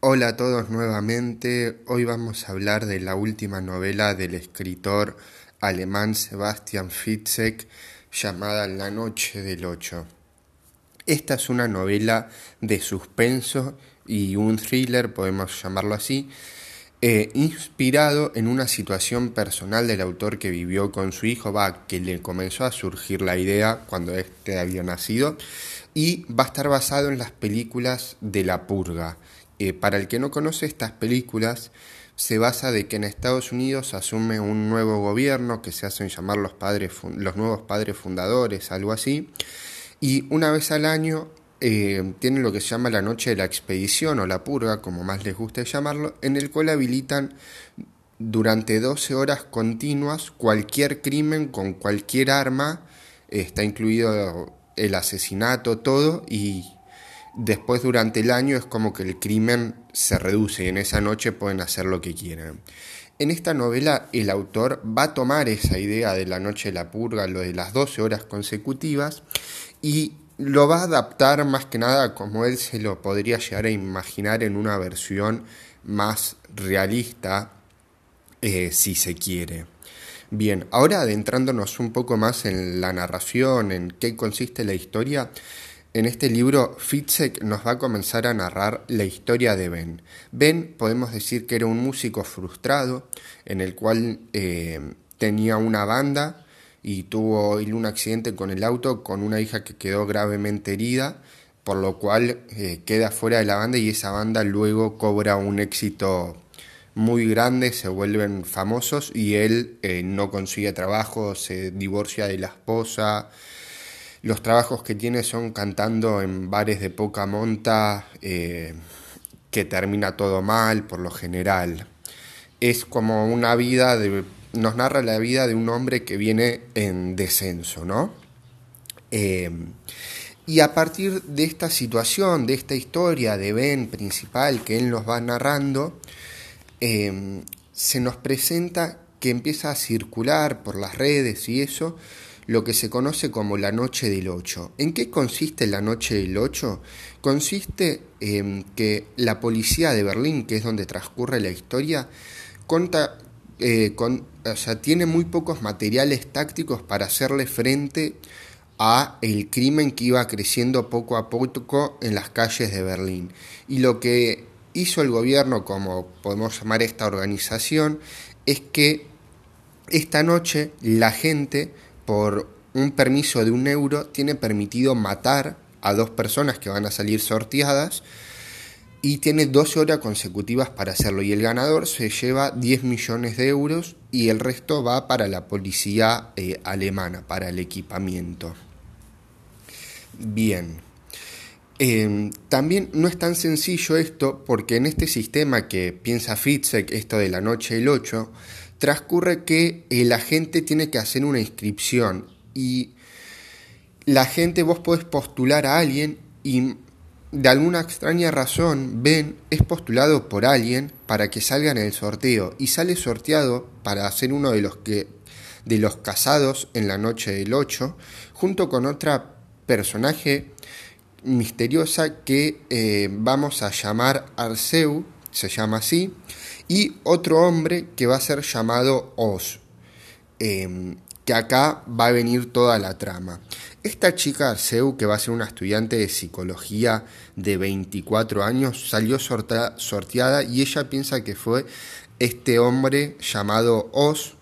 Hola a todos nuevamente. Hoy vamos a hablar de la última novela del escritor alemán Sebastian Fitzek llamada La Noche del Ocho. Esta es una novela de suspenso y un thriller, podemos llamarlo así, eh, inspirado en una situación personal del autor que vivió con su hijo, va, que le comenzó a surgir la idea cuando éste había nacido, y va a estar basado en las películas de La Purga eh, para el que no conoce estas películas, se basa de que en Estados Unidos asume un nuevo gobierno que se hacen llamar los, padres, los nuevos padres fundadores, algo así, y una vez al año eh, tienen lo que se llama la noche de la expedición o la purga, como más les guste llamarlo, en el cual habilitan durante 12 horas continuas cualquier crimen con cualquier arma, está incluido el asesinato, todo, y después durante el año es como que el crimen se reduce y en esa noche pueden hacer lo que quieran. En esta novela el autor va a tomar esa idea de la noche de la purga, lo de las 12 horas consecutivas, y lo va a adaptar más que nada como él se lo podría llegar a imaginar en una versión más realista, eh, si se quiere. Bien, ahora adentrándonos un poco más en la narración, en qué consiste la historia, en este libro, Fitzek nos va a comenzar a narrar la historia de Ben. Ben, podemos decir que era un músico frustrado, en el cual eh, tenía una banda y tuvo un accidente con el auto con una hija que quedó gravemente herida, por lo cual eh, queda fuera de la banda y esa banda luego cobra un éxito muy grande, se vuelven famosos y él eh, no consigue trabajo, se divorcia de la esposa, los trabajos que tiene son cantando en bares de poca monta, eh, que termina todo mal por lo general. Es como una vida de, nos narra la vida de un hombre que viene en descenso, ¿no? Eh, y a partir de esta situación, de esta historia de Ben principal que él nos va narrando, eh, se nos presenta que empieza a circular por las redes y eso, lo que se conoce como la Noche del 8. ¿En qué consiste la Noche del 8? Consiste en que la policía de Berlín, que es donde transcurre la historia, eh, tiene muy pocos materiales tácticos para hacerle frente a el crimen que iba creciendo poco a poco en las calles de Berlín. Y lo que hizo el gobierno, como podemos llamar esta organización, es que esta noche la gente por un permiso de un euro, tiene permitido matar a dos personas que van a salir sorteadas y tiene 12 horas consecutivas para hacerlo. Y el ganador se lleva 10 millones de euros y el resto va para la policía eh, alemana, para el equipamiento. Bien. Em, también no es tan sencillo esto porque en este sistema que piensa Fitzek, esto de la noche del 8, transcurre que el agente tiene que hacer una inscripción y la gente, vos podés postular a alguien y de alguna extraña razón, Ben es postulado por alguien para que salga en el sorteo y sale sorteado para ser uno de los que de los casados en la noche del 8, junto con otra personaje misteriosa que eh, vamos a llamar Arceu, se llama así, y otro hombre que va a ser llamado Oz, em, que acá va a venir toda la trama. Esta chica Arceu, que va a ser una estudiante de psicología de 24 años, salió sorteada y ella piensa que fue este hombre llamado Oz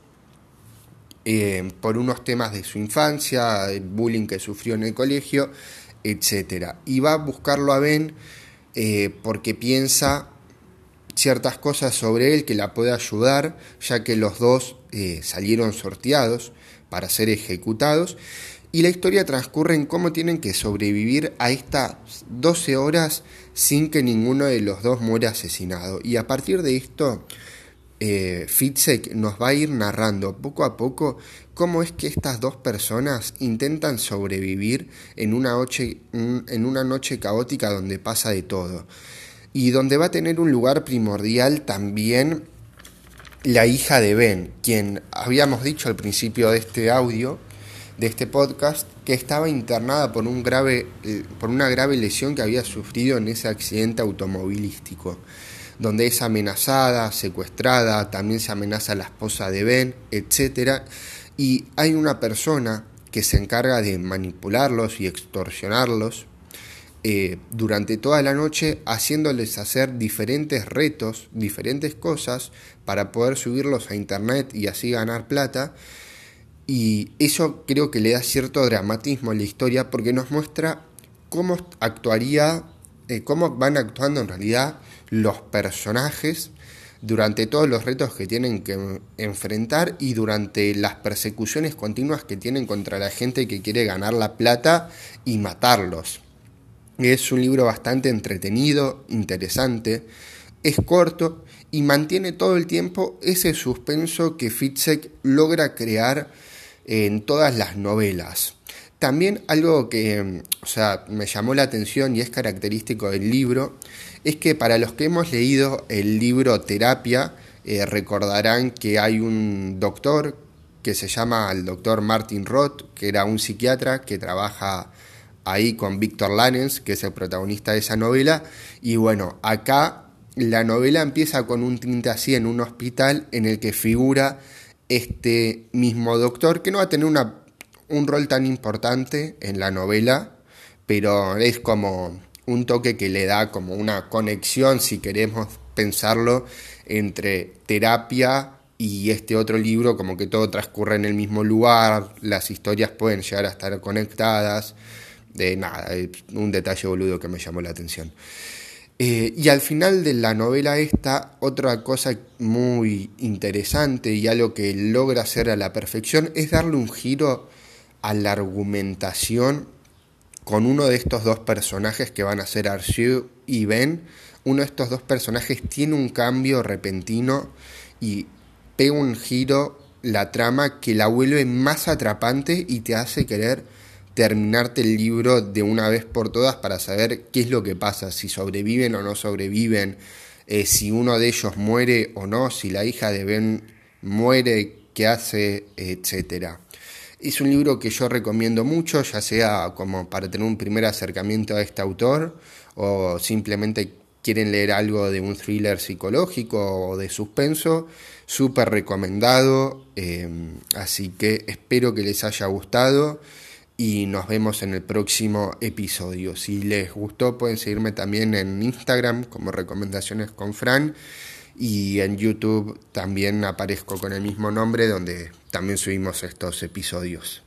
em, por unos temas de su infancia, el bullying que sufrió en el colegio, etc. Y va a buscarlo a Ben eh, porque piensa ciertas cosas sobre él que la puede ayudar, ya que los dos eh, salieron sorteados para ser ejecutados. Y la historia transcurre en cómo tienen que sobrevivir a estas 12 horas sin que ninguno de los dos muera asesinado. Y a partir de esto, eh, Fitzek nos va a ir narrando poco a poco cómo es que estas dos personas intentan sobrevivir en una noche, en una noche caótica donde pasa de todo y donde va a tener un lugar primordial también la hija de Ben, quien habíamos dicho al principio de este audio, de este podcast, que estaba internada por, un grave, eh, por una grave lesión que había sufrido en ese accidente automovilístico, donde es amenazada, secuestrada, también se amenaza a la esposa de Ben, etc. Y hay una persona que se encarga de manipularlos y extorsionarlos eh, durante toda la noche haciéndoles hacer diferentes retos, diferentes cosas para poder subirlos a internet y así ganar plata. Y eso creo que le da cierto dramatismo a la historia porque nos muestra cómo actuaría, eh, cómo van actuando en realidad los personajes durante todos los retos que tienen que enfrentar y durante las persecuciones continuas que tienen contra la gente que quiere ganar la plata y matarlos. Es un libro bastante entretenido, interesante, es corto y mantiene todo el tiempo ese suspenso que Fitzek logra crear en todas las novelas. También algo que o sea, me llamó la atención y es característico del libro es que para los que hemos leído el libro Terapia, eh, recordarán que hay un doctor que se llama el doctor Martin Roth, que era un psiquiatra que trabaja ahí con Víctor Lanens, que es el protagonista de esa novela. Y bueno, acá la novela empieza con un tinte así en un hospital en el que figura este mismo doctor, que no va a tener una, un rol tan importante en la novela, pero es como un toque que le da como una conexión, si queremos pensarlo, entre terapia y este otro libro, como que todo transcurre en el mismo lugar, las historias pueden llegar a estar conectadas de nada, un detalle boludo que me llamó la atención. Eh, y al final de la novela esta, otra cosa muy interesante y algo que logra hacer a la perfección es darle un giro a la argumentación con uno de estos dos personajes que van a ser Archie y Ben. Uno de estos dos personajes tiene un cambio repentino y pega un giro la trama que la vuelve más atrapante y te hace querer terminarte el libro de una vez por todas para saber qué es lo que pasa, si sobreviven o no sobreviven, eh, si uno de ellos muere o no, si la hija de Ben muere, qué hace, etcétera. Es un libro que yo recomiendo mucho, ya sea como para tener un primer acercamiento a este autor o simplemente quieren leer algo de un thriller psicológico o de suspenso, súper recomendado, eh, así que espero que les haya gustado y nos vemos en el próximo episodio. Si les gustó pueden seguirme también en Instagram como recomendaciones con Fran y en YouTube también aparezco con el mismo nombre donde también subimos estos episodios.